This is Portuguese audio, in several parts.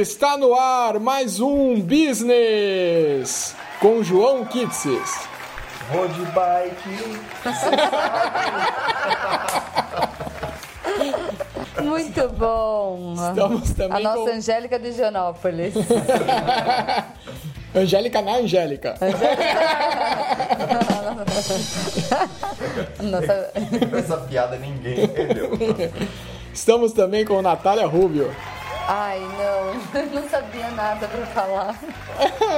Está no ar mais um Business com João Kitsis. Road bike. Muito bom. Estamos também A nossa com Angélica de Higienópolis. Angélica na Angélica. Nossa... Essa piada ninguém entendeu. Estamos também com Natália Rubio. Ai, não. Eu não sabia nada pra falar.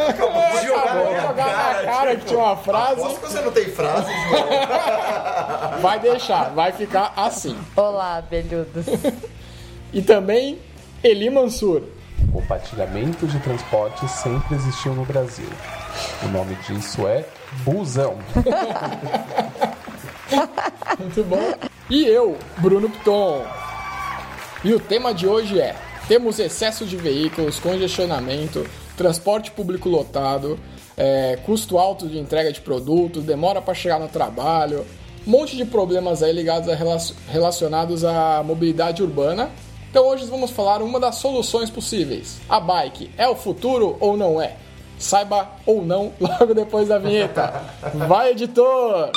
Acabou de jogar Acabou de jogar na cara. cara que tinha uma frase. Aposto que você não tem frase, João. Vai deixar, vai ficar assim. Olá, abelhudos. E também Eli Mansur. Compartilhamento de transporte sempre existiu no Brasil. O nome disso é busão. Muito bom. E eu, Bruno Piton. E o tema de hoje é: temos excesso de veículos, congestionamento, transporte público lotado, é, custo alto de entrega de produtos, demora para chegar no trabalho, um monte de problemas aí ligados a relac- relacionados à mobilidade urbana. Então hoje vamos falar uma das soluções possíveis. A bike é o futuro ou não é? Saiba ou não logo depois da vinheta. Vai, editor!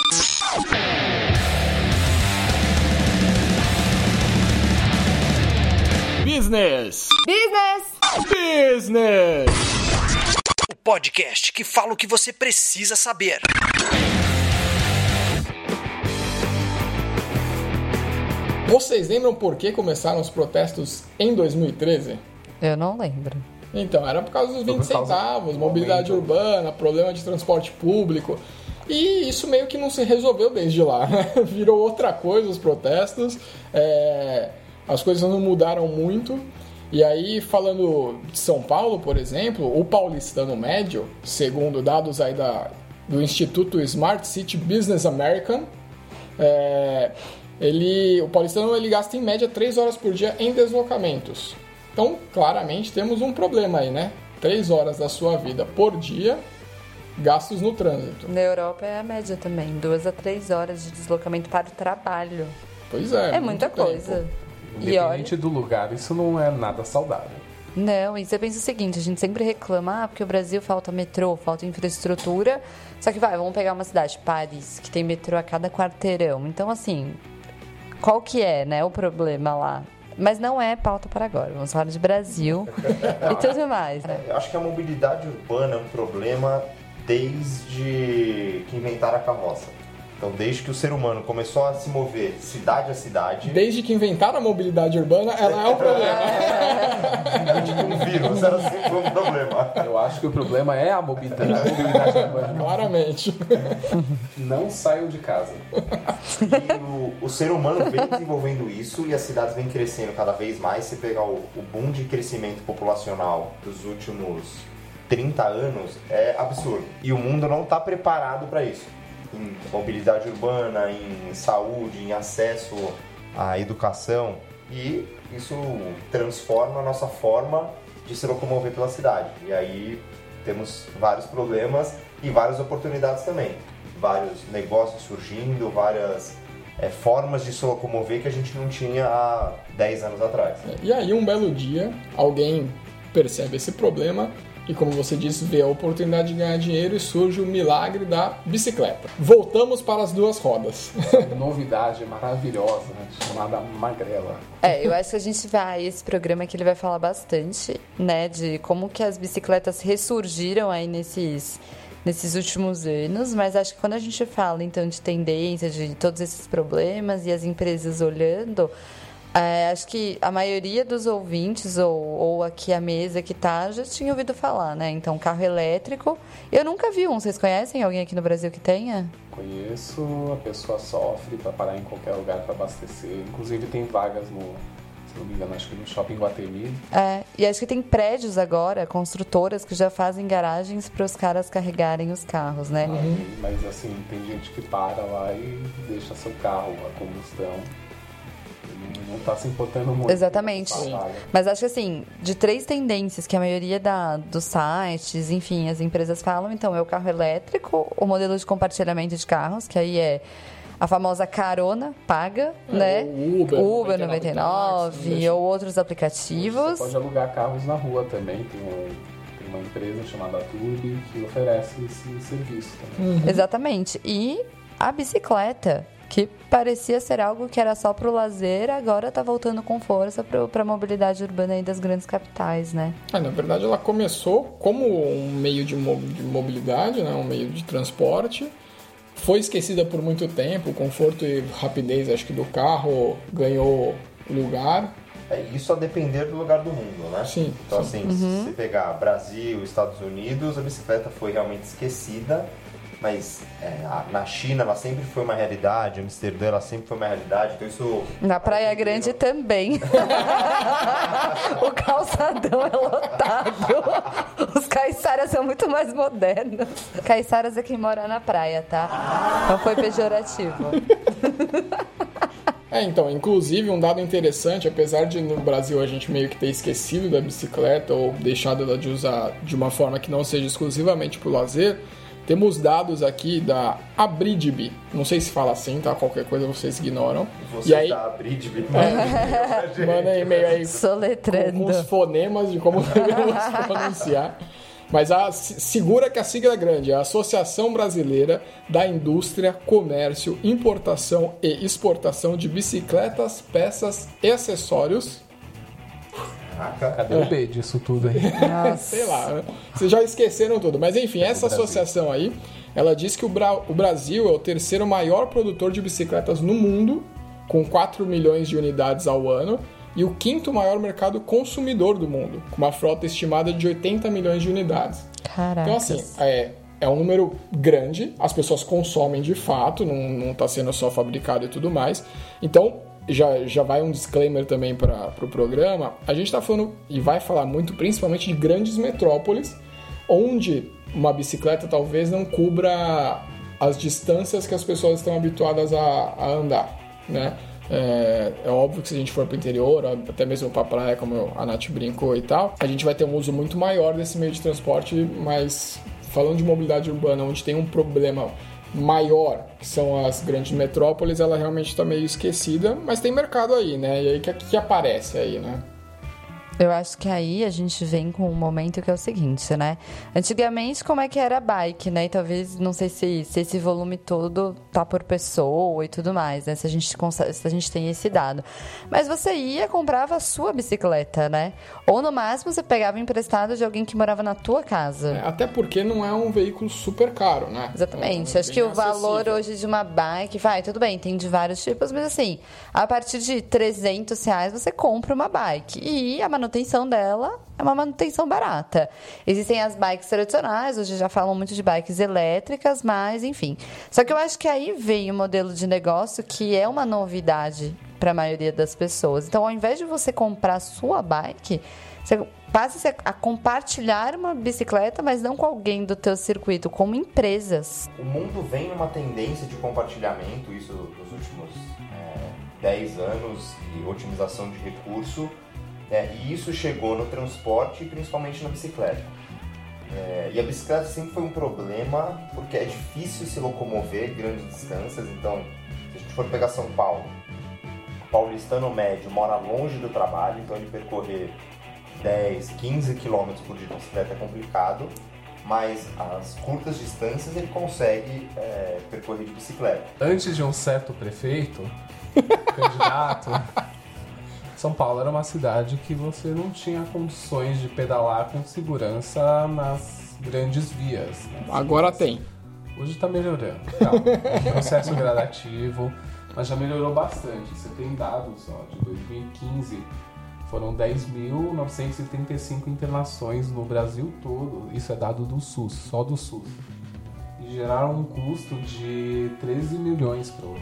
Business! Business! Business! O podcast que fala o que você precisa saber. Vocês lembram por que começaram os protestos em 2013? Eu não lembro. Então, era por causa dos 20 por causa centavos, mobilidade urbana, problema de transporte público. E isso meio que não se resolveu desde lá, né? Virou outra coisa os protestos, é, as coisas não mudaram muito. E aí, falando de São Paulo, por exemplo, o paulistano médio, segundo dados aí da, do Instituto Smart City Business American, é, ele, o paulistano ele gasta em média 3 horas por dia em deslocamentos. Então, claramente, temos um problema aí, né? 3 horas da sua vida por dia gastos no trânsito. Na Europa é a média também. Duas a três horas de deslocamento para o trabalho. Pois é. É, muita muito tempo. Coisa. E olha, Independente do lugar, isso não é nada saudável. Não, e você pensa o seguinte, a gente sempre reclama, ah, porque o Brasil falta metrô, falta infraestrutura. Só que vai, vamos pegar uma cidade, Paris, que tem metrô a cada quarteirão. Então, assim, qual que é, né, o problema lá? Mas não é pauta para agora. Vamos falar de Brasil e tudo mais. né? Eu acho que a mobilidade urbana é um problema desde que inventaram a carroça. Então, desde que o ser humano começou a se mover cidade a cidade, Desde que inventaram a mobilidade urbana, ela é um problema. desde que um vírus era sempre um problema. Eu acho que o problema é a mobilidade, a mobilidade urbana. Claramente. Não saiam de casa. E o, o ser humano vem desenvolvendo isso e as cidades vêm crescendo cada vez mais. Se pegar o, o boom de crescimento populacional dos últimos 30 anos, é absurdo. E o mundo não está preparado para isso. Em mobilidade urbana, em saúde, em acesso à educação. E isso transforma a nossa forma de se locomover pela cidade. E aí temos vários problemas e várias oportunidades também. Vários negócios surgindo, várias é, formas de se locomover que a gente não tinha há 10 anos atrás. E aí, um belo dia, alguém percebe esse problema e, como você disse, vê a oportunidade de ganhar dinheiro e surge o milagre da bicicleta. Voltamos para as duas rodas. Novidade maravilhosa, né, chamada magrela. É, eu acho que a gente vai, esse programa que ele vai falar bastante, né, de como que as bicicletas ressurgiram aí nesses, nesses últimos anos, mas acho que quando a gente fala, então, de tendência, de todos esses problemas e as empresas olhando, é, acho que a maioria dos ouvintes, ou, ou aqui a mesa que tá, já tinha ouvido falar, né? Então, carro elétrico. Eu nunca vi um. Vocês conhecem alguém aqui no Brasil que tenha? Conheço, a pessoa sofre para parar em qualquer lugar para abastecer. Inclusive tem vagas no, se não me engano, acho que no shopping Guatemi. É, e acho que tem prédios agora, construtoras, que já fazem garagens para os caras carregarem os carros, né? Aí, mas assim, tem gente que para lá e deixa seu carro, a combustão. Não, tá se importando muito. Exatamente. Mas acho que assim, de três tendências que a maioria da, dos sites, enfim, as empresas falam, então é o carro elétrico, o modelo de compartilhamento de carros, que aí é a famosa carona paga, É, né? o Uber, Uber 99 99 táxi, não deixa- ou outros aplicativos. Você pode alugar carros na rua também. Tem, um- tem uma empresa chamada Turbi que oferece esse serviço também. Exatamente. E a bicicleta, que parecia ser algo que era só pro lazer, agora tá voltando com força pro, pra mobilidade urbana aí das grandes capitais, né? É, na verdade, ela começou como um meio de, mo- de mobilidade, né? um meio de transporte. Foi esquecida por muito tempo, o conforto e rapidez, acho que do carro ganhou lugar. É, isso a depender do lugar do mundo, né? Sim, Então, sim. assim, se você pegar Brasil, Estados Unidos, a bicicleta foi realmente esquecida, mas é, na China ela sempre foi uma realidade, Amsterdã ela sempre foi uma realidade, então isso... Na Praia Grande também. o calçadão é lotado. Os caiçaras são muito mais modernos. Caiçaras é quem mora na praia, tá? Não foi pejorativo. É, então, inclusive um dado interessante, apesar de no Brasil a gente meio que ter esquecido da bicicleta ou deixado ela de usar de uma forma que não seja exclusivamente para o lazer, temos dados aqui da Abridib. Não sei se fala assim, tá? Qualquer coisa vocês ignoram. Você e aí, tá abrindo manda e-mail aí com, com Soletrando. os fonemas de como devemos pronunciar. Mas a, se- segura que a sigla é grande, é a Associação Brasileira da Indústria, Comércio, Importação e Exportação de Bicicletas, Peças e Acessórios. Caraca. Cadê o B disso tudo aí? Sei lá, vocês já esqueceram tudo. Mas enfim, essa Brasil. associação aí, ela diz que o, Bra- o Brasil é o terceiro maior produtor de bicicletas no mundo, com 4 milhões de unidades ao ano, e o quinto maior mercado consumidor do mundo, com uma frota estimada de 80 milhões de unidades. Caraca. Então, assim, é, é um número grande, as pessoas consomem de fato, não, não tá sendo só fabricado e tudo mais. Então, já, já vai um disclaimer também para o pro programa. A gente está falando e vai falar muito principalmente de grandes metrópoles, onde uma bicicleta talvez não cubra as distâncias que as pessoas estão habituadas a, a andar, né? É, é óbvio que se a gente for para o interior, até mesmo para a praia, como a Nath brincou e tal, a gente vai ter um uso muito maior desse meio de transporte, mas falando de mobilidade urbana, onde tem um problema maior, que são as grandes metrópoles, ela realmente está meio esquecida, mas tem mercado aí, né? E aí que, que aparece aí, né? Eu acho que aí a gente vem com um momento que é o seguinte, né? Antigamente, como é que era a bike, né? E talvez, não sei se, se esse volume todo tá por pessoa e tudo mais, né? Se a, gente, se a gente tem esse dado. Mas você ia, comprava a sua bicicleta, né? Ou no máximo você pegava emprestado de alguém que morava na tua casa. É, Até porque não é um veículo super caro, né? Exatamente. É Acho bem que o valor acessível. hoje de uma bike, vai, tudo bem, tem de vários tipos, mas assim, a partir de 300 reais você compra uma bike. E a manutenção dela é uma manutenção barata. Existem as bikes tradicionais, hoje já falam muito de bikes elétricas, mas enfim. Só que eu acho que aí vem o modelo de negócio que é uma novidade para a maioria das pessoas. Então, ao invés de você comprar sua bike, você passa a compartilhar uma bicicleta, mas não com alguém do teu circuito, como empresas. O mundo vem numa tendência de compartilhamento, isso nos últimos é, 10 anos, e otimização de recurso, né, e isso chegou no transporte e principalmente na bicicleta. É, e a bicicleta sempre foi um problema porque é difícil se locomover grandes distâncias, então se a gente for pegar São Paulo, o paulistano médio mora longe do trabalho, então ele percorrer 10, 15 quilômetros por dia de bicicleta é complicado, mas as curtas distâncias ele consegue é, percorrer de bicicleta. Antes de um certo prefeito, candidato, São Paulo era uma cidade que você não tinha condições de pedalar com segurança nas grandes vias. né? Agora tem. Hoje está melhorando. Um processo gradativo, mas já melhorou bastante. Você tem dados ó, de 2015, foram 10.935 internações no Brasil todo. Isso é dado do SUS, só do SUS. E geraram um custo de 13 milhões para o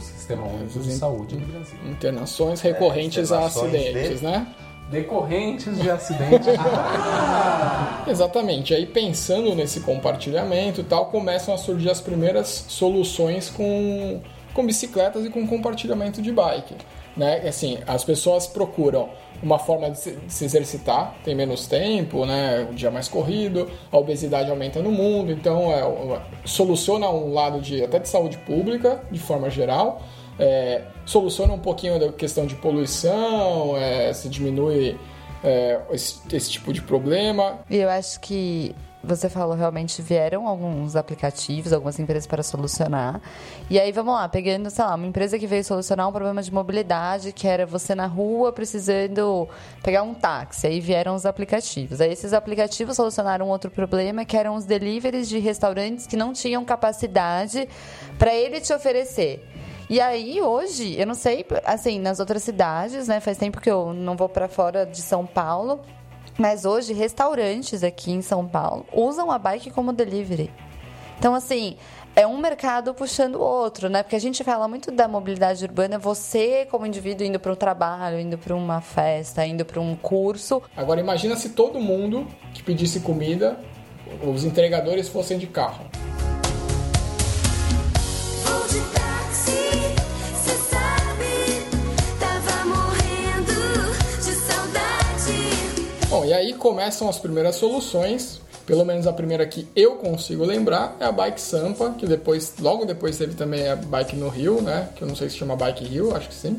Sistema Único de Saúde no Brasil. Internações recorrentes a internações acidentes, de- né? Decorrentes de acidentes de Exatamente. Aí pensando nesse compartilhamento e tal, começam a surgir as primeiras soluções com, com bicicletas e com compartilhamento de bike. Né? Assim, as pessoas procuram uma forma de se, exercitar, tem menos tempo, né? O dia mais corrido, a obesidade aumenta no mundo, então é, soluciona um lado de até de saúde pública, de forma geral, é, soluciona um pouquinho da questão de poluição, é, se diminui é, esse, esse tipo de problema. E eu acho que você falou, realmente vieram alguns aplicativos, algumas empresas para solucionar. E aí, vamos lá, pegando, sei lá, uma empresa que veio solucionar um problema de mobilidade, que era você na rua precisando pegar um táxi. Aí vieram os aplicativos. Aí esses aplicativos solucionaram outro problema, que eram os deliveries de restaurantes que não tinham capacidade para ele te oferecer. E aí, hoje, eu não sei, assim, nas outras cidades, né? Faz tempo que eu não vou para fora de São Paulo. Mas hoje, restaurantes aqui em São Paulo usam a bike como delivery. Então, assim, é um mercado puxando o outro, né? Porque a gente fala muito da mobilidade urbana, você como indivíduo indo para o trabalho, indo para uma festa, indo para um curso. Agora imagina se todo mundo que pedisse comida, os entregadores fossem de carro. Bom, e aí começam as primeiras soluções. Pelo menos a primeira que eu consigo lembrar é a Bike Sampa, que depois, logo depois teve também a Bike no Rio, né? Que eu não sei se chama Bike Rio, acho que sim.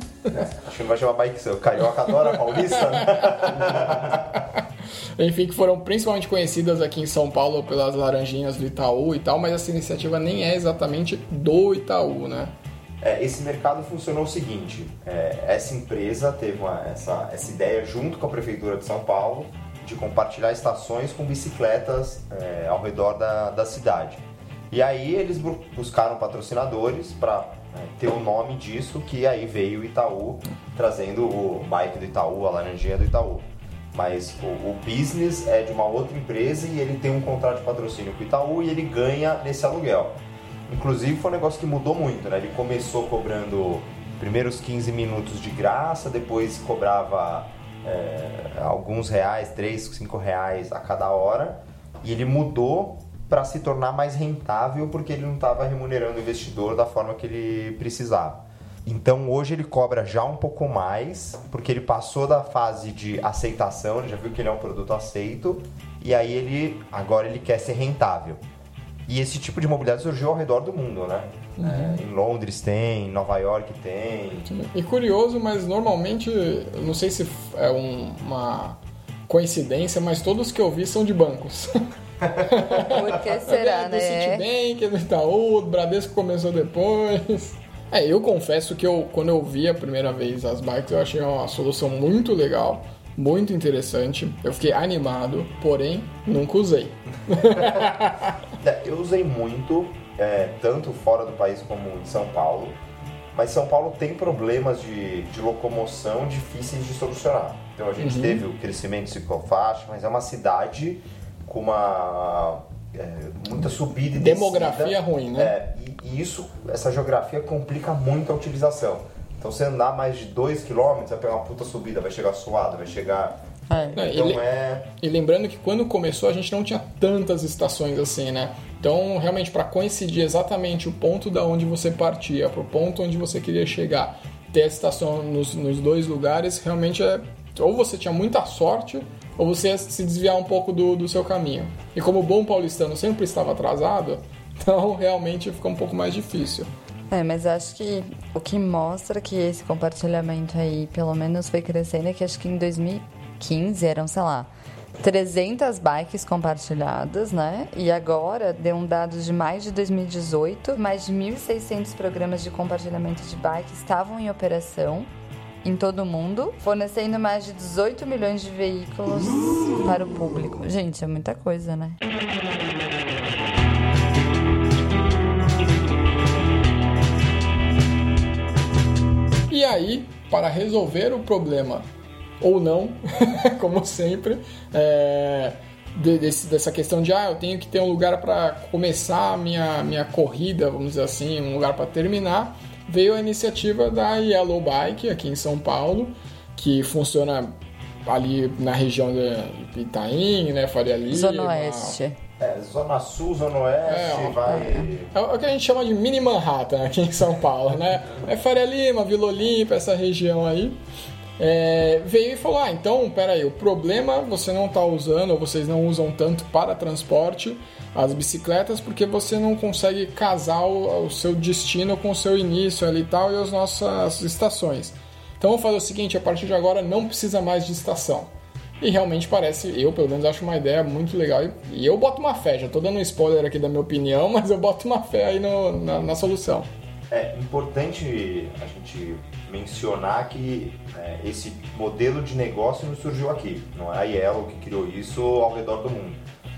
Acho que não vai chamar bike seu. Carioca adora paulista, né? Enfim, que foram principalmente conhecidas aqui em São Paulo pelas laranjinhas do Itaú e tal, mas essa iniciativa nem é exatamente do Itaú, né? É, esse mercado funcionou o seguinte: é, essa empresa teve uma- essa, essa ideia junto com a prefeitura de São Paulo de compartilhar estações com bicicletas é, ao redor da, da cidade. E aí eles bu- buscaram patrocinadores para ter o nome disso, que aí veio o Itaú trazendo o bike do Itaú, a laranjinha do Itaú. Mas o, o business é de uma outra empresa e ele tem um contrato de patrocínio com o Itaú e ele ganha nesse aluguel. Inclusive foi um negócio que mudou muito, né? Ele começou cobrando primeiros 15 minutos de graça, depois cobrava é, alguns reais, 3, 5 reais a cada hora, e ele mudou para se tornar mais rentável porque ele não estava remunerando o investidor da forma que ele precisava. Então hoje ele cobra já um pouco mais, porque ele passou da fase de aceitação, ele já viu que ele é um produto aceito, e aí ele agora ele quer ser rentável. E esse tipo de mobilidade surgiu ao redor do mundo, né? É, em Londres tem, em Nova York tem. E curioso, mas normalmente, não sei se é um- uma coincidência, mas todos que eu vi são de bancos. Por que será, do né? Citibank, do Itaú, do Bradesco começou depois. É, eu confesso que eu, quando eu vi a primeira vez as bikes, eu achei uma solução muito legal, muito interessante. Eu fiquei animado, porém, nunca usei. É, Eu usei muito, é, tanto fora do país como em São Paulo, mas São Paulo tem problemas de, de locomoção difíceis de solucionar. Então a gente teve o crescimento de ciclofaixa, mas é uma cidade com uma é, muita subida e Demografia descida. ruim, né? É, e, e isso, essa geografia complica muito a utilização. Então você andar mais de 2 km, vai pegar uma puta subida, vai chegar suado, vai chegar. É. Não, Então ele- é. E lembrando que quando começou a gente não tinha tantas estações assim, né? Então, realmente, para coincidir exatamente o ponto da onde você partia, pro ponto onde você queria chegar, ter a estação nos, nos dois lugares, realmente é. Ou você tinha muita sorte, ou você ia se desviar um pouco do, do seu caminho. E como o bom paulistano sempre estava atrasado, então realmente fica um pouco mais difícil. É, mas acho que o que mostra que esse compartilhamento aí, pelo menos, foi crescendo é que acho que em 2015 eram, sei lá, 300 bikes compartilhadas, né? E agora deu um dado de mais de 2018, mais de 1.600 programas de compartilhamento de bikes estavam em operação em todo o mundo, fornecendo mais de 18 milhões de veículos para o público. Gente, é muita coisa, né? E aí, para resolver o problema, ou não, como sempre, é, de- desse- dessa questão de ah, eu tenho que ter um lugar para começar a minha, minha corrida, vamos dizer assim, um lugar para terminar, veio a iniciativa da Yellow Bike aqui em São Paulo, que funciona ali na região de Itaim, né, Faria Lima, Zona Oeste. É, Zona Sul, Zona Oeste, É, ó, vai. É o que a gente chama de mini Manhattan aqui em São Paulo, né? É Faria Lima, Vila Olímpia, essa região aí. É, veio e falou: Ah, então, peraí, o problema você não está usando, ou vocês não usam tanto para transporte as bicicletas, porque você não consegue casar o, o seu destino com o seu início ali e tal e as nossas estações. Então vamos fazer o seguinte: a partir de agora não precisa mais de estação. E realmente parece, eu pelo menos acho uma ideia muito legal. E, eu boto uma fé, já tô dando um spoiler aqui da minha opinião, mas eu boto uma fé aí no- na, na solução. É importante a gente mencionar que é, esse modelo de negócio não surgiu aqui, não é a Yellow que criou isso ao redor do mundo.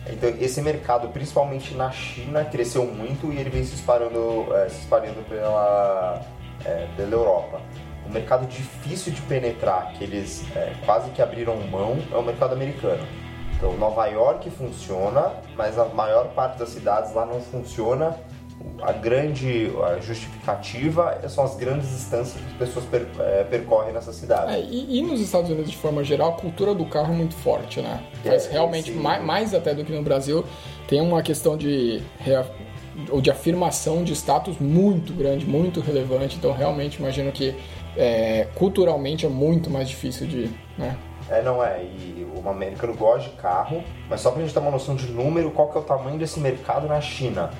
Então esse mercado, principalmente na China, cresceu muito e ele vem se espalhando, é, se espalhando pela, é, pela Europa. O mercado difícil de penetrar, que eles é, quase que abriram mão, é o mercado americano. Então Nova York funciona, mas a maior parte das cidades lá não funciona a grande a justificativa são as grandes distâncias que as pessoas per- eh, percorrem nessa cidade. É, e, e nos Estados Unidos, de forma geral, a cultura do carro é muito forte, né? É, Mas realmente, sim. mais, mais até do que no Brasil, tem uma questão de, ou de afirmação de status muito grande, muito relevante. Então, realmente, imagino que é, culturalmente é muito mais difícil de. Né? É, não é. E o americano gosta de carro, mas só pra gente ter uma noção de número, qual que é o tamanho desse mercado na China?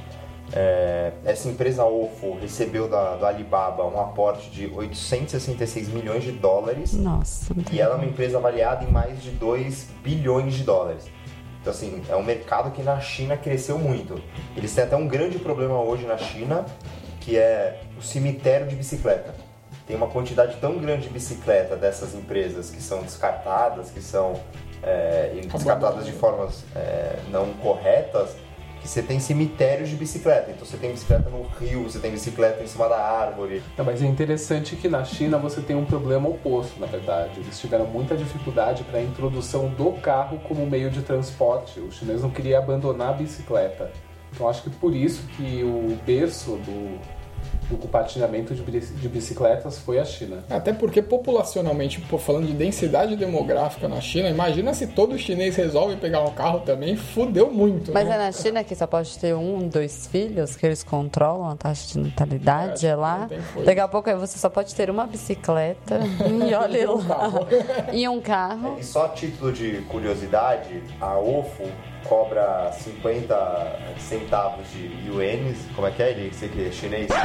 É, essa empresa OFO recebeu da, do Alibaba um aporte de 866 milhões de dólares Nossa, e ela é uma empresa avaliada em mais de 2 bilhões de dólares. Então, assim, é um mercado que na China cresceu muito. Eles têm até um grande problema hoje na China, que é o cemitério de bicicleta. Tem uma quantidade tão grande de bicicleta dessas empresas que são descartadas, que são é, descartadas de formas é, não corretas, que você tem cemitérios de bicicleta. Então, você tem bicicleta no rio, você tem bicicleta em cima da árvore. Não, mas é interessante que na China você tem um problema oposto, na verdade. Eles tiveram muita dificuldade para a introdução do carro como meio de transporte. O chinês não queria abandonar a bicicleta. Então acho que por isso que o berço do, do compartilhamento de, bi- de bicicletas foi a China. Até porque, populacionalmente, falando de densidade demográfica na China, imagina se todo chinês resolve pegar um carro também, fudeu muito. Mas né? é na China que só pode ter um, dois filhos, que eles controlam a taxa de natalidade, É, é, lá. Daqui a pouco você só pode ter uma bicicleta e olha um lá. carro. E um carro. E só a título de curiosidade, a OFO cobra 50 centavos de ienes. Como é que é ele? Você que é chinês?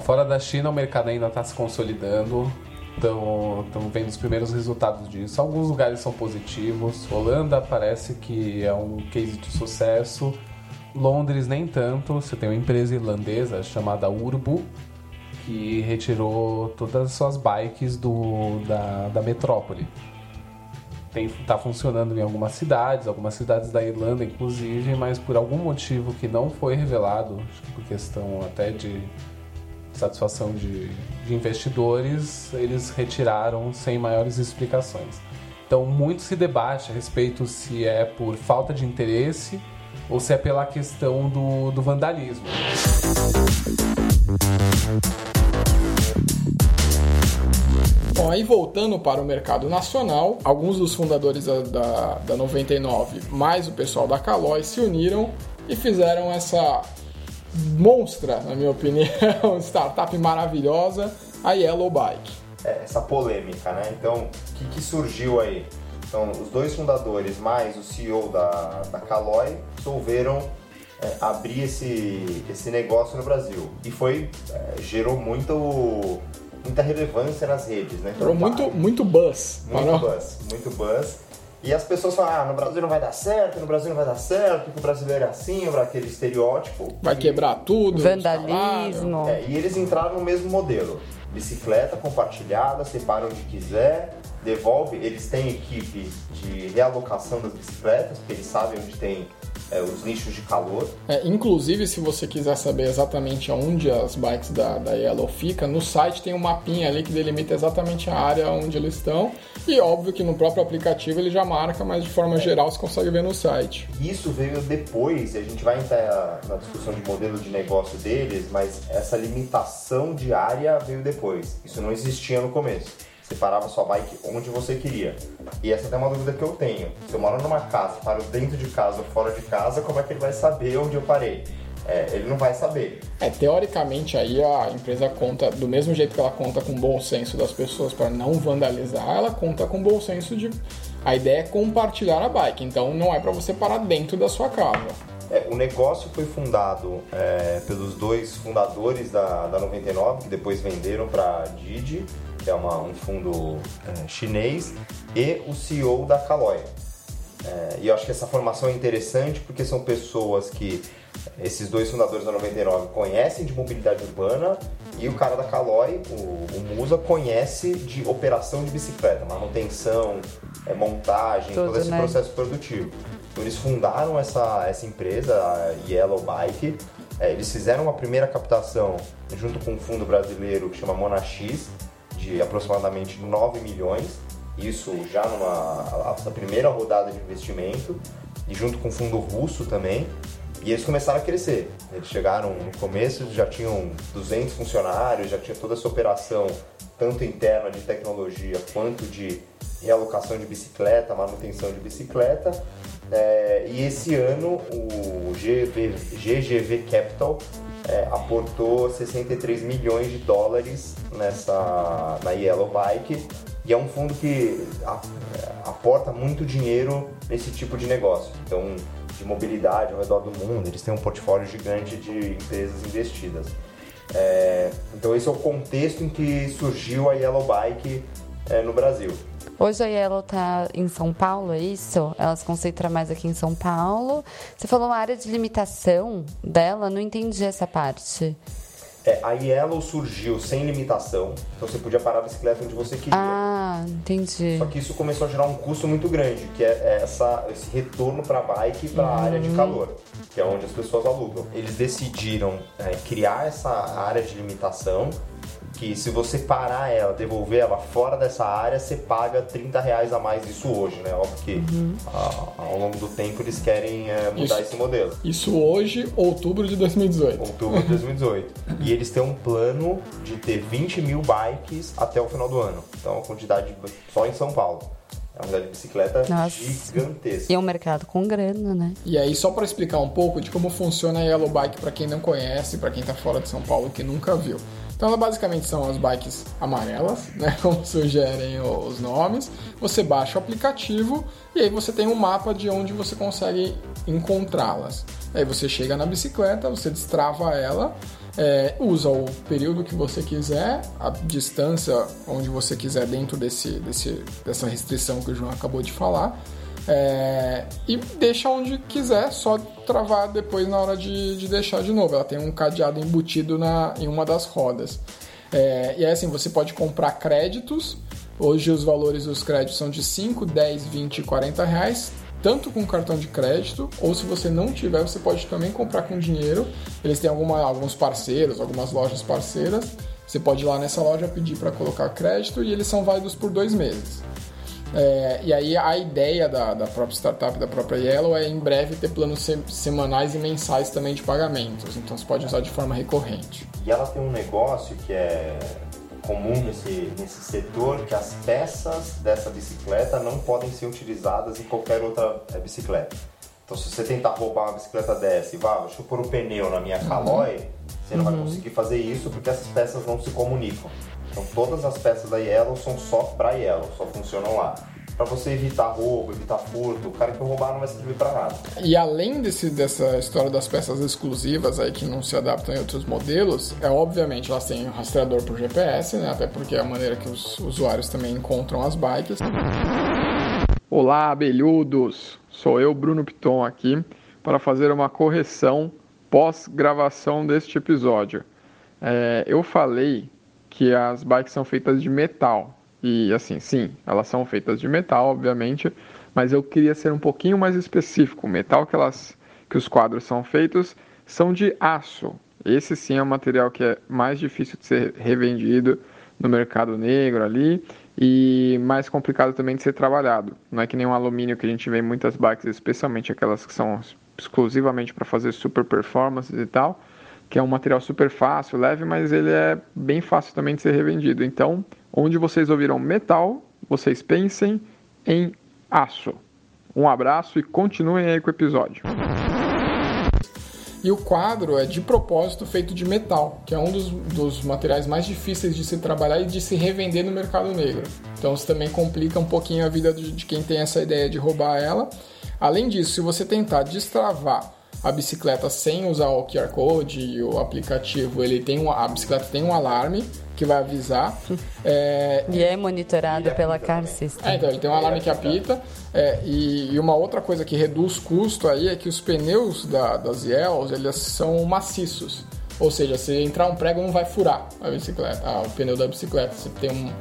Fora da China, o mercado ainda está se consolidando. Estão vendo os primeiros resultados disso. Alguns lugares são positivos. Holanda parece que é um case de sucesso. Londres nem tanto. Você tem uma empresa irlandesa chamada Urbo que retirou todas as suas bikes do, da, da metrópole. Tem, tá funcionando em algumas cidades, algumas cidades da Irlanda inclusive, mas por algum motivo que não foi revelado, acho que por questão até de satisfação de, de investidores, eles retiraram sem maiores explicações. Então, muito se debate a respeito se é por falta de interesse ou se é pela questão do, do vandalismo. Bom, aí voltando para o mercado nacional, alguns dos fundadores da, da, da 99, mais o pessoal da Caloi, se uniram e fizeram essa monstra, na minha opinião, startup maravilhosa, a Yellow Bike. É, essa polêmica, né? Então, o que, que surgiu aí? Então, os dois fundadores, mais o CEO da, da Caloi, resolveram é, abrir esse, esse negócio no Brasil. E foi, é, gerou muito, muita relevância nas redes, né? Gerou Então, muito, muito buzz. Muito Parou? buzz, muito buzz. E as pessoas falam, ah, no Brasil não vai dar certo, no Brasil não vai dar certo, porque o brasileiro é assim, aquele estereótipo. Vai quebrar tudo. Vandalismo. É, e eles entraram no mesmo modelo. Bicicleta compartilhada, separa onde quiser, devolve. Eles têm equipe de realocação das bicicletas, porque eles sabem onde tem é, os nichos de calor. É, inclusive, se você quiser saber exatamente onde as bikes da, da Yellow ficam, no site tem um mapinha ali que delimita exatamente a área onde eles estão. E óbvio que no próprio aplicativo ele já marca, mas de forma geral você consegue ver no site. Isso veio depois, e a gente vai entrar na discussão de modelo de negócio deles, mas essa limitação de área veio depois. Isso não existia no começo. Você parava sua bike onde você queria. E essa é uma dúvida que eu tenho. Se eu moro numa casa, paro dentro de casa ou fora de casa, como é que ele vai saber onde eu parei? É, ele não vai saber. É, teoricamente aí a empresa conta, do mesmo jeito que ela conta com o bom senso das pessoas para não vandalizar, ela conta com o bom senso de. A ideia é compartilhar a bike, então não é para você parar dentro da sua casa. É, o negócio foi fundado é, pelos dois fundadores da, da 99, que depois venderam para Didi, que é uma- um fundo é, chinês, e o CEO da Caloi. É, e eu acho que essa formação é interessante porque são pessoas que esses dois fundadores da 99 conhecem de mobilidade urbana e o cara da Caloi, o, o Musa, conhece de operação de bicicleta, manutenção, é, montagem, Tudo, todo esse né? processo produtivo. Então eles fundaram essa, essa empresa, a Yellow Bike. É, eles fizeram uma primeira captação junto com um fundo brasileiro que chama Monax, de aproximadamente 9 milhões. Isso já numa a- primeira rodada de investimento e junto com um fundo russo também. E eles começaram a crescer. Eles chegaram no começo, já tinham 200 funcionários, já tinha toda essa operação, tanto interna de tecnologia quanto de realocação de bicicleta, manutenção de bicicleta. É, e esse ano o GV GGV Capital é, aportou 63 milhões de dólares nessa na Yellow Bike e é um fundo que aporta muito dinheiro nesse tipo de negócio. Então, de mobilidade ao redor do mundo, eles têm um portfólio gigante de empresas investidas. É, então, esse é o contexto em que surgiu a Yellow Bike é, no Brasil. Hoje a Yellow tá em São Paulo, é isso? Ela se concentra mais aqui em São Paulo. Você falou uma área de limitação dela, não entendi essa parte. É, a Yellow surgiu sem limitação, então você podia parar a bicicleta onde você queria. Ah, entendi. Só que isso começou a gerar um custo muito grande, que é essa, esse retorno para a bike e para a área de calor, que é onde as pessoas alugam. Eles decidiram é, criar essa área de limitação, que se você parar ela, devolver ela fora dessa área, você paga 30 reais a mais isso hoje, né? Óbvio que a- ao longo do tempo eles querem é, mudar Isso. esse modelo. Isso hoje, outubro de 2018. Outubro de 2018. E eles têm um plano de ter 20 mil bikes até o final do ano. Então, a quantidade só em São Paulo. É uma quantidade de bicicleta Nossa. gigantesca. E é um mercado com grana, né? E aí, só para explicar um pouco de como funciona a Yellow Bike para quem não conhece, para quem tá fora de São Paulo e que nunca viu. Então, ela basicamente são as bikes amarelas, né, como sugerem os nomes. Você baixa o aplicativo e aí você tem um mapa de onde você consegue encontrá-las. Aí você chega na bicicleta, você destrava ela, é, usa o período que você quiser, a distância onde você quiser dentro desse, desse, dessa restrição que o João acabou de falar. É, e deixa onde quiser, só travar depois na hora de, de deixar de novo. Ela tem um cadeado embutido na, em uma das rodas. É, e aí assim, você pode comprar créditos. Hoje os valores dos créditos são de 5, 10, 20 e 40 reais. Tanto com cartão de crédito, ou se você não tiver, você pode também comprar com dinheiro. Eles têm alguma, alguns parceiros, algumas lojas parceiras. Você pode ir lá nessa loja pedir para colocar crédito e eles são válidos por dois meses. É, e aí a ideia da, da própria startup, da própria Yellow, é em breve ter planos se- semanais e mensais também de pagamentos. Então você pode usar de forma recorrente. E ela tem um negócio que é comum nesse, nesse setor, que as peças dessa bicicleta não podem ser utilizadas em qualquer outra eh, bicicleta. Então se você tentar roubar uma bicicleta dessa e vá, deixa eu pôr o pneu na minha Caloi, você não vai conseguir fazer isso porque essas peças não se comunicam. Então todas as peças da Yellow são só para Yellow, só funcionam lá. Para você evitar roubo, evitar furto, o cara que roubar não vai servir para nada. E além desse, dessa história das peças exclusivas aí que não se adaptam em outros modelos, é obviamente elas têm um rastreador por GPS, né? Até porque é a maneira que os usuários também encontram as bikes. Olá, abelhudos! Sou eu, Bruno Piton, aqui para fazer uma correção pós-gravação deste episódio. É, eu falei que as bikes são feitas de metal. E assim, sim, elas são feitas de metal, obviamente, mas eu queria ser um pouquinho mais específico. O metal que elas, que os quadros são feitos são de aço. Esse sim é o material que é mais difícil de ser revendido no mercado negro ali e mais complicado também de ser trabalhado. Não é que nem um alumínio que a gente vê em muitas bikes, especialmente aquelas que são exclusivamente para fazer super performances e tal, que é um material super fácil, leve, mas ele é bem fácil também de ser revendido. Então, onde vocês ouviram metal, vocês pensem em aço. Um abraço e continuem aí com o episódio. E o quadro é de propósito feito de metal, que é um dos, dos materiais mais difíceis de se trabalhar e de se revender no mercado negro. Então isso também complica um pouquinho a vida de, de quem tem essa ideia de roubar ela. Além disso, se você tentar destravar a bicicleta sem usar o QR Code e o aplicativo, ele tem um, a bicicleta tem um alarme que vai avisar. É, E é monitorado pela Car System. é, então, ele tem um alarme que apita. é, e, e uma outra coisa que reduz custo aí é que os pneus da, das Yells, eles são maciços. Ou seja, se entrar um prego não vai furar a bicicleta, ah, o pneu da bicicleta. Você tem um-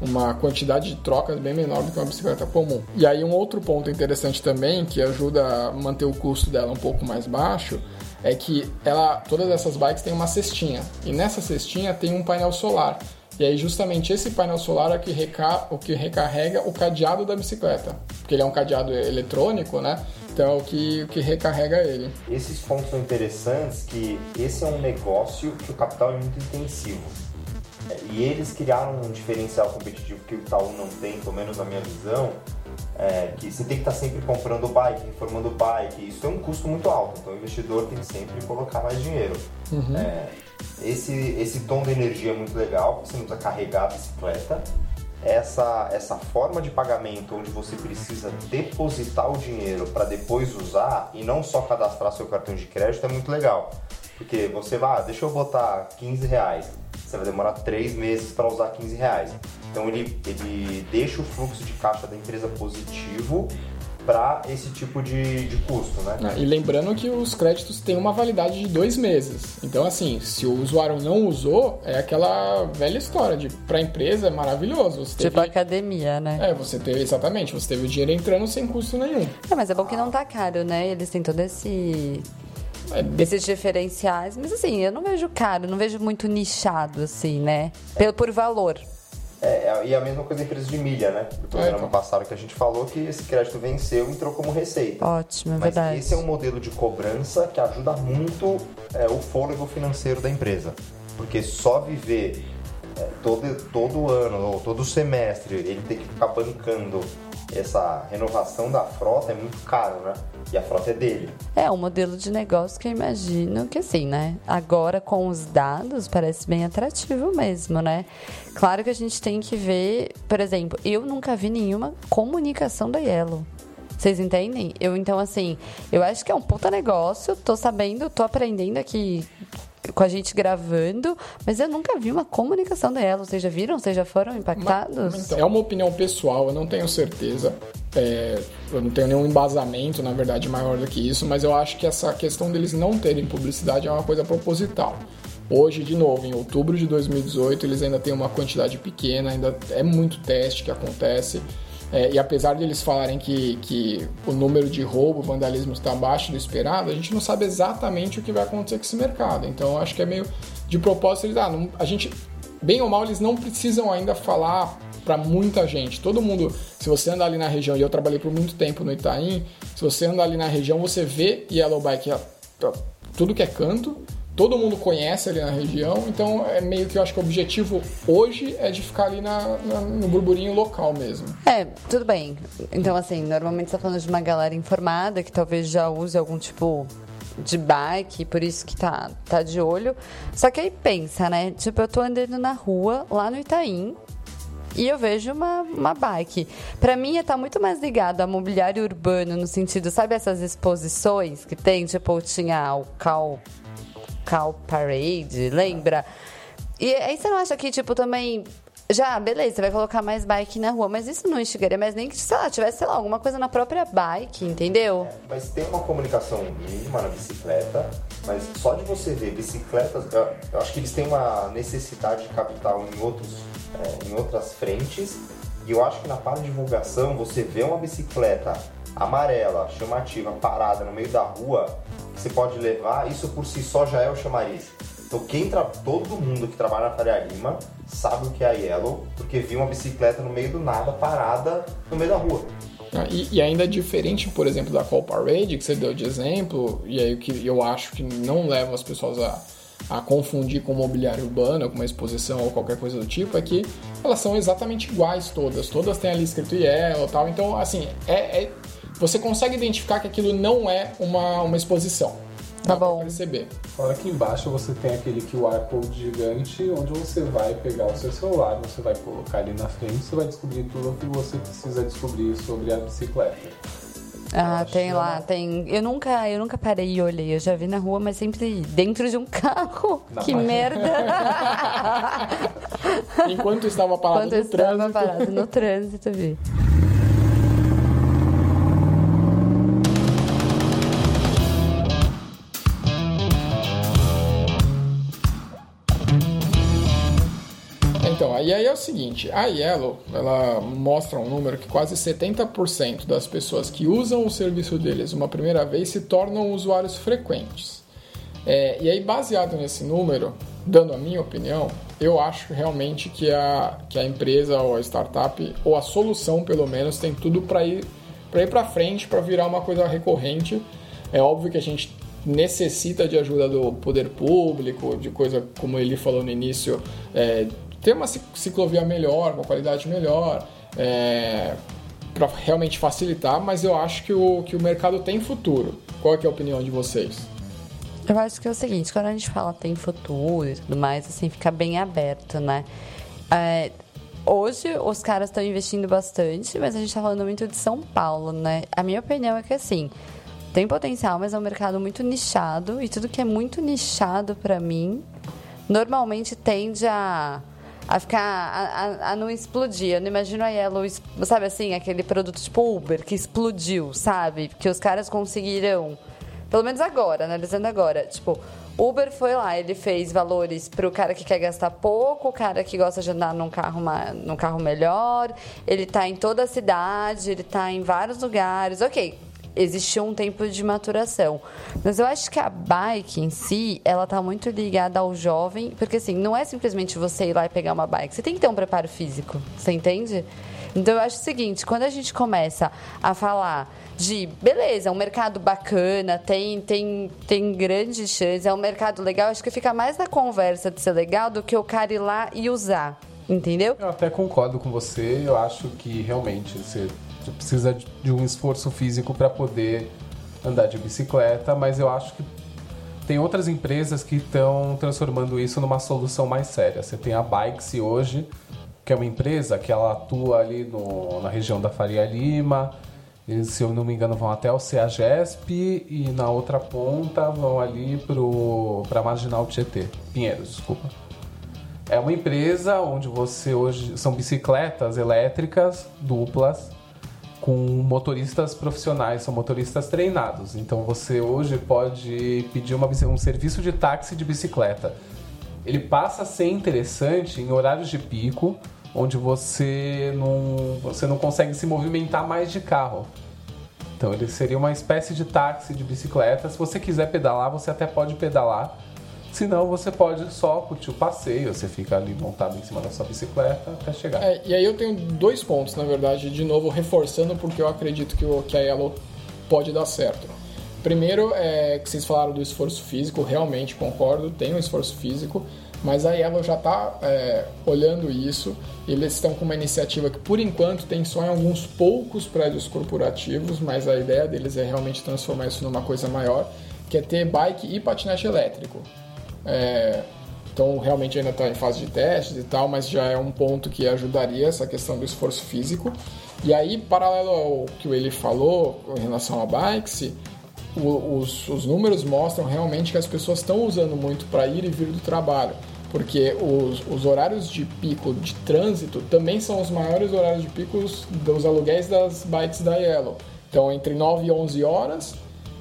uma quantidade de trocas bem menor do que uma bicicleta comum. E aí um outro ponto interessante também, que ajuda a manter o custo dela um pouco mais baixo, é que ela, todas essas bikes têm uma cestinha. E nessa cestinha tem um painel solar. E aí justamente esse painel solar é que, o que recarrega o cadeado da bicicleta. Porque ele é um cadeado eletrônico, né? Então é o que, o que recarrega ele. Esses pontos são interessantes que esse é um negócio que o capital é muito intensivo. E eles criaram um diferencial competitivo que o Itaú não tem, pelo menos na minha visão, é, que você tem que estar sempre comprando bike, reformando bike. Isso é um custo muito alto, então o investidor tem que sempre colocar mais dinheiro. É, esse, esse tom de energia é muito legal, você não precisa carregar a bicicleta. Essa, essa forma de pagamento onde você precisa depositar o dinheiro para depois usar e não só cadastrar seu cartão de crédito é muito legal. Porque você vai, ah, deixa eu botar 15 reais. Você vai demorar 3 meses para usar 15 reais. Então ele, ele deixa o fluxo de caixa da empresa positivo para esse tipo de, de custo, né? né? E lembrando que os créditos têm uma validade de dois meses. Então, assim, se o usuário não usou, é aquela velha história de para a empresa é maravilhoso. Você Tipo teve, academia, né? É, você teve, exatamente, você teve o dinheiro entrando sem custo nenhum. É, mas é bom que não tá caro, né? Eles têm todo esse. É Esses diferenciais, mas assim, eu não vejo caro, não vejo muito nichado, assim, né? Pelo, por valor. É, é, e a mesma coisa da empresa de milha, né? Do programa então. passado que a gente falou que esse crédito venceu e entrou como receita. Ótimo, é Mas verdade. esse é um modelo de cobrança que ajuda muito é, o fôlego financeiro da empresa. Porque só viver é, todo, todo ano ou todo semestre ele ter que ficar bancando essa renovação da frota é muito caro, né? E a frota é dele. É um modelo de negócio que eu imagino que assim, né? Agora com os dados parece bem atrativo mesmo, né? Claro que a gente tem que ver, por exemplo, eu nunca vi nenhuma comunicação da Yellow. Vocês entendem? Eu então assim, eu acho que é um puta negócio, tô sabendo, tô aprendendo aqui com a gente gravando, mas eu nunca vi uma comunicação Yellow. Vocês já viram? Vocês já foram impactados? Então, é uma opinião pessoal, eu não tenho certeza. É, eu não tenho nenhum embasamento, na verdade, maior do que isso, mas eu acho que essa questão deles não terem publicidade é uma coisa proposital. Hoje, de novo, em outubro de 2018, eles ainda têm uma quantidade pequena, ainda é muito teste que acontece. É, e apesar de eles falarem que, que o número de roubo, vandalismo está abaixo do esperado, a gente não sabe exatamente o que vai acontecer com esse mercado. Então, acho que é meio de propósito eles, ah, não- a gente bem ou mal, eles não precisam ainda falar para muita gente. Todo mundo, se você andar ali na região, e eu trabalhei por muito tempo no Itaim, se você andar ali na região, você vê Yellow Bike tudo que é canto, todo mundo conhece ali na região, então é meio que eu acho que o objetivo hoje é de ficar ali na- na- no burburinho local mesmo. É, tudo bem. Então, assim, normalmente você tá falando de uma galera informada que talvez já use algum tipo de bike, por isso que tá, tá de olho. Só que aí pensa, né? Tipo, eu tô andando na rua, lá no Itaim, e eu vejo uma, uma bike. Pra mim, tá muito mais ligado a mobiliário urbano, no sentido, sabe essas exposições que tem? Tipo, tinha o Cal, Cal Parade, lembra? E aí você não acha que, tipo, também. Já, beleza, você vai colocar mais bike na rua, mas isso não instigaria mais nem que, sei lá, tivesse, sei lá, alguma coisa na própria bike, entendeu? Mas tem uma comunicação mínima na bicicleta, mas só de você ver bicicletas, eu, acho que eles têm uma necessidade de capital em, outros, é, em outras frentes, e eu acho que na parte de divulgação você vê uma bicicleta amarela, chamativa, parada no meio da rua, você pode levar, isso por si só já é o chamariz. Então quem tra... todo mundo que trabalha na Faria Lima sabe o que é a Yellow, porque viu uma bicicleta no meio do nada, parada no meio da rua. Ah, E, e ainda é diferente, por exemplo, da Call Parade, que você deu de exemplo, e aí o que eu acho que não leva as pessoas a, a confundir com mobiliário urbano, com uma exposição ou qualquer coisa do tipo, é que elas são exatamente iguais todas. Todas têm ali escrito Yellow e tal. Então, assim, é, é- você consegue identificar que aquilo não é uma, uma exposição. Tá bom. perceber. Fora aqui embaixo você tem aquele QR Code gigante onde você vai pegar o seu celular, você vai colocar ali na frente, você vai descobrir tudo o que você precisa descobrir sobre a bicicleta. Ah, tem lá, tem. Eu nunca, eu nunca parei e olhei. Eu já vi na rua, mas sempre dentro de um carro. Na que merda! Enquanto estava parado eu no estava trânsito. parado no trânsito, vi. Então, aí, aí é o seguinte, a Yellow, ela mostra um número que quase 70% das pessoas que usam o serviço deles uma primeira vez se tornam usuários frequentes. É, e aí, baseado nesse número, dando a minha opinião, eu acho realmente que a, que a empresa ou a startup, ou a solução pelo menos, tem tudo para ir para ir para frente, para virar uma coisa recorrente. É óbvio que a gente necessita de ajuda do poder público, de coisa como ele falou no início, é, ter uma ci- ciclovia melhor, uma qualidade melhor, é, para realmente facilitar, mas eu acho que o, que o mercado tem futuro. Qual é, é a opinião de vocês? Eu acho que é o seguinte, quando a gente fala tem futuro e tudo mais, assim, fica bem aberto, né? É, hoje os caras estão investindo bastante, mas a gente tá falando muito de São Paulo, né? A minha opinião é que assim, tem potencial, mas é um mercado muito nichado e tudo que é muito nichado pra mim normalmente tende a, a ficar a, a- a não explodir. Eu não imagino a Yellow, sabe assim, aquele produto tipo Uber que explodiu, sabe? Que os caras conseguiram pelo menos agora, analisando agora. Tipo, Uber foi lá, ele fez valores pro cara que quer gastar pouco, o cara que gosta de andar num carro, num carro melhor. Ele tá em toda a cidade, ele tá em vários lugares. Ok, existiu um tempo de maturação. Mas eu acho que a bike em si, ela tá muito ligada ao jovem, porque assim, não é simplesmente você ir lá e pegar uma bike. Você tem que ter um preparo físico, você entende? Então eu acho o seguinte, quando a gente começa a falar de beleza, um mercado bacana, tem, tem, tem grandes chances, é um mercado legal, acho que fica mais na conversa de ser legal do que o cara ir lá e usar. Entendeu? Eu até concordo com você, eu acho que realmente você precisa de- um esforço físico para poder andar de bicicleta, mas eu acho que tem outras empresas que estão transformando isso numa solução mais séria. Você tem a Bikes hoje, que é uma empresa que ela atua ali no- na região da Faria Lima, eles, se eu não me engano vão até o CEAGESP e na outra ponta vão ali para Marginal Tietê, Pinheiros, desculpa. É uma empresa onde você hoje são bicicletas elétricas duplas com motoristas profissionais, são motoristas treinados. Então você hoje pode pedir uma um serviço de táxi de bicicleta. Ele passa a ser interessante em horários de pico, onde você não, você não consegue se movimentar mais de carro. Então ele seria uma espécie de táxi de bicicleta. Se você quiser pedalar, você até pode pedalar. Se não, você pode só curtir o passeio. Você fica ali montado em cima da sua bicicleta até chegar. É, e aí eu tenho dois pontos, na verdade, de novo reforçando porque eu acredito que, o, que a Yellow pode dar certo. Primeiro, é que vocês falaram do esforço físico, realmente concordo, tem um esforço físico, mas a Yellow já está olhando isso. Eles estão com uma iniciativa que, por enquanto, tem só em alguns poucos prédios corporativos, mas a ideia deles é realmente transformar isso numa coisa maior, que é ter bike e patinete elétrico. É, então, realmente ainda está em fase de testes e tal, mas já é um ponto que ajudaria essa questão do esforço físico. E aí, paralelo ao que o ele falou em relação a bikes, os, os números mostram realmente que as pessoas estão usando muito para ir e vir do trabalho. Porque os, os horários de pico de trânsito também são os maiores horários de picos dos aluguéis das bikes da Yellow. Então, entre 9 e 11 horas,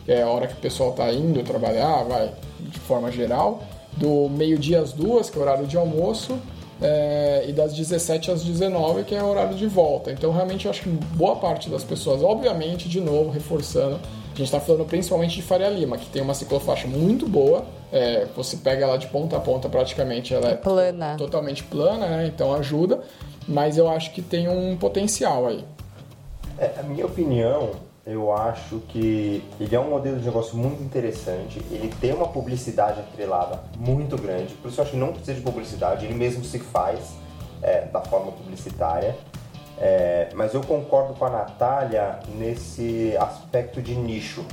que é a hora que o pessoal está indo trabalhar, vai, de forma geral, do meio-dia às duas, que é o horário de almoço, é, e das 17 às 19, que é o horário de volta. Então, realmente, eu acho que boa parte das pessoas, obviamente, de novo, reforçando, a gente está falando principalmente de Faria Lima, que tem uma ciclofaixa muito boa. é, você pega ela de ponta a ponta, praticamente ela é Plana. totalmente plana, né? Então ajuda. Mas eu acho que tem um potencial aí. É, a minha opinião, eu acho que ele é um modelo de negócio muito interessante. Ele tem uma publicidade atrelada muito grande. Por isso eu acho que não precisa de publicidade. Ele mesmo se faz é, da forma publicitária. É, mas eu concordo com a Natália nesse aspecto de nicho.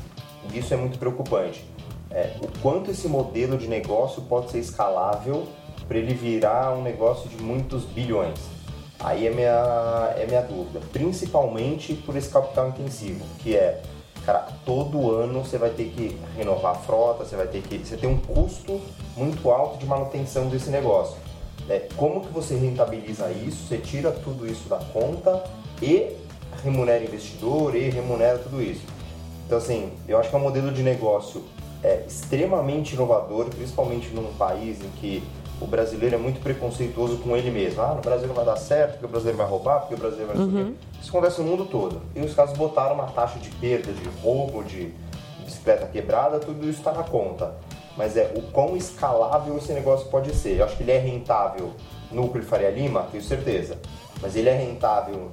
E isso é muito preocupante. É, o quanto esse modelo de negócio pode ser escalável para ele virar um negócio de muitos bilhões. Aí é minha, é minha dúvida. Principalmente por esse capital intensivo, que é, cara, todo ano você vai ter que renovar a frota, você vai ter que. Você tem um custo muito alto de manutenção desse negócio. É, como que você rentabiliza isso? Você tira tudo isso da conta e remunera investidor e remunera tudo isso. Então, assim, eu acho que é um modelo de negócio é, extremamente inovador, principalmente num país em que o brasileiro é muito preconceituoso com ele mesmo. Ah, no Brasil não vai dar certo, porque o brasileiro vai roubar, porque o brasileiro vai quê. Isso acontece no mundo todo. E os caras botaram uma taxa de perda, de roubo, de bicicleta quebrada, tudo isso está na conta. Mas é o quão escalável esse negócio pode ser. Eu acho que ele é rentável núcleo Faria Lima, tenho certeza. Mas ele é rentável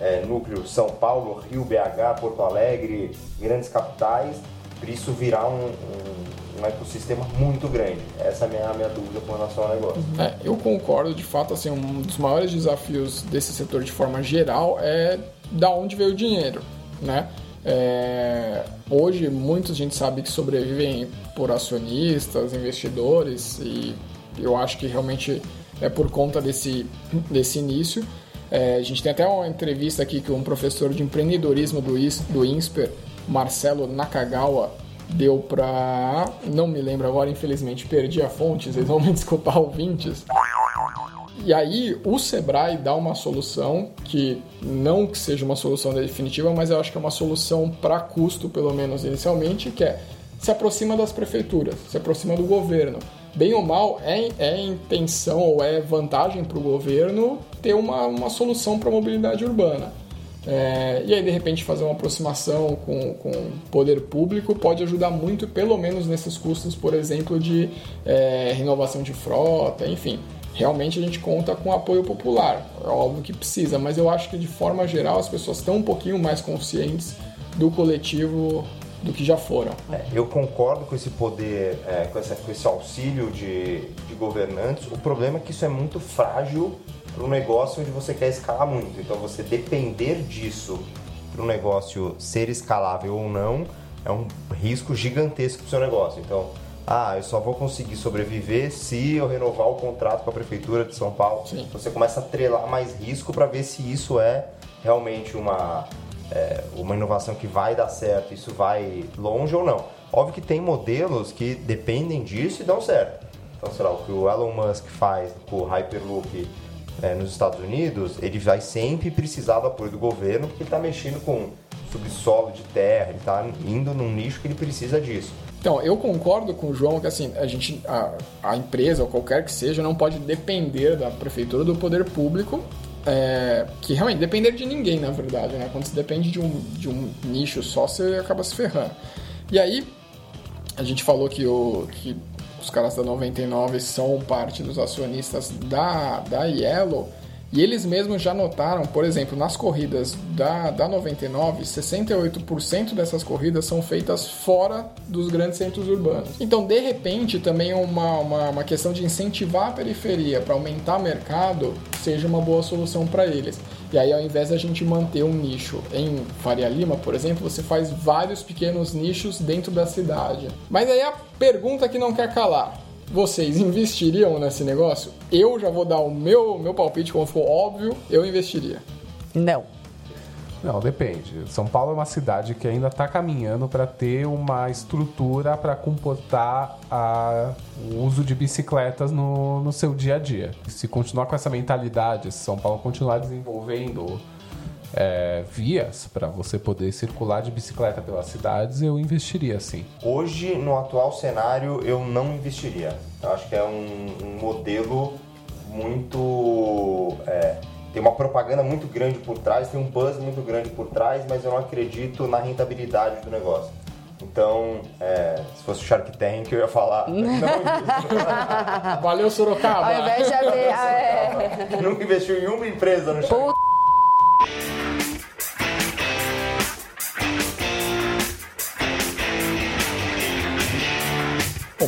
é, núcleo São Paulo, Rio, BH, Porto Alegre, grandes capitais, para isso virar um, um- um ecossistema muito grande. Essa é a minha, a minha dúvida com relação ao negócio. É, eu concordo, de fato, assim, um dos maiores desafios desse setor de forma geral é da onde veio o dinheiro, né? É, hoje, muita gente sabe que sobrevivem por acionistas, investidores, e eu acho que realmente é por conta desse, desse início. É, a gente tem até uma entrevista aqui que um professor de empreendedorismo do, do INSPER, Marcelo Nakagawa, deu para. Não me lembro agora, infelizmente perdi a fonte, vocês vão me desculpar, ouvintes. E aí o Sebrae dá uma solução que não que seja uma solução definitiva, mas eu acho que é uma solução para custo, pelo menos inicialmente, que é se aproxima das prefeituras, se aproxima do governo. Bem ou mal, é, é intenção ou é vantagem para o governo ter uma, uma solução para a mobilidade urbana. É, e aí, de repente, fazer uma aproximação com, com poder público pode ajudar muito, pelo menos nesses custos, por exemplo, de é, renovação de frota, enfim. Realmente a gente conta com apoio popular, é óbvio que precisa, mas eu acho que de forma geral as pessoas estão um pouquinho mais conscientes do coletivo do que já foram. É, eu concordo com esse poder, é, com, essa- com esse auxílio de, de governantes. O problema é que isso é muito frágil para um negócio onde você quer escalar muito. Então, você depender disso para um negócio ser escalável ou não é um risco gigantesco para o seu negócio. Então, ah, eu só vou conseguir sobreviver se eu renovar o contrato com a prefeitura de São Paulo. Sim. Você começa a trelar mais risco para ver se isso é realmente uma é, uma inovação que vai dar certo, isso vai longe ou não. Óbvio que tem modelos que dependem disso e dão certo. Então, sei lá, o que o Elon Musk faz com o Hyperloop é, nos Estados Unidos, ele vai sempre precisar do apoio do governo porque ele está mexendo com subsolo de terra, ele está indo num nicho que ele precisa disso. Então, eu concordo com o João que assim, a gente, a, a empresa ou qualquer que seja, não pode depender da prefeitura do poder público, é, que realmente depender de ninguém, na verdade, né? Quando você depende de um, de um nicho só, você acaba se ferrando. E aí, a gente falou que, o, que os caras da 99 são parte dos acionistas da, da Yellow. E eles mesmos já notaram, por exemplo, nas corridas da, da 99, 68% dessas corridas são feitas fora dos grandes centros urbanos. Então, de repente, também uma, uma, uma questão de incentivar a periferia para aumentar o mercado seja uma boa solução para eles. E aí, ao invés da gente manter um nicho em Faria Lima, por exemplo, você faz vários pequenos nichos dentro da cidade. Mas aí a pergunta que não quer calar: vocês investiriam nesse negócio? Eu já vou dar o meu, meu palpite, como ficou óbvio, eu investiria. Não. Não, depende. São Paulo é uma cidade que ainda está caminhando para ter uma estrutura para comportar a- o uso de bicicletas no, no seu dia a dia. Se continuar com essa mentalidade, se São Paulo continuar desenvolvendo é, vias para você poder circular de bicicleta pelas cidades, eu investiria sim. Hoje, no atual cenário, eu não investiria. Eu acho que é um, um modelo muito. é, tem uma propaganda muito grande por trás, tem um buzz muito grande por trás, mas eu não acredito na rentabilidade do negócio. Então, é, se fosse o Shark Tank, eu ia falar. Não, Valeu, Sorocaba. Ao invés de é. que nunca investiu em uma empresa no Shark Puta.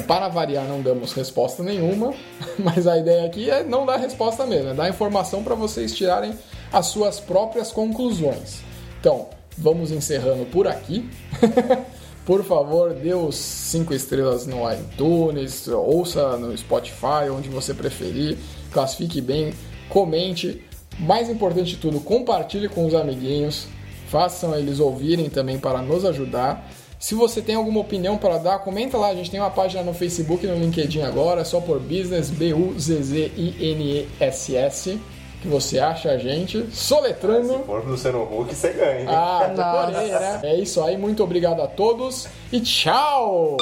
Para variar, não damos resposta nenhuma, mas a ideia aqui é não dar resposta mesmo, é dar informação para vocês tirarem as suas próprias conclusões. Então, vamos encerrando por aqui. por favor, dê os 5 estrelas no iTunes, ouça no Spotify, onde você preferir, classifique bem, comente. Mais importante de tudo, compartilhe com os amiguinhos, façam eles ouvirem também para nos ajudar. Se você tem alguma opinião para dar, comenta lá. A gente tem uma página no Facebook e no LinkedIn agora, é só por Business, B-U-Z-Z-I-N-E-S-S, que você acha a gente. Soletrando. Se for no Luciano Huck, você ganha. hein? Ah, Nossa. decorei, né? É isso aí, muito obrigado a todos e tchau!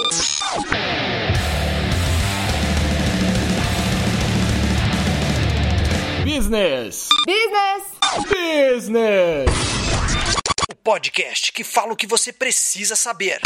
Business! Business! Business! Podcast que fala o que você precisa saber.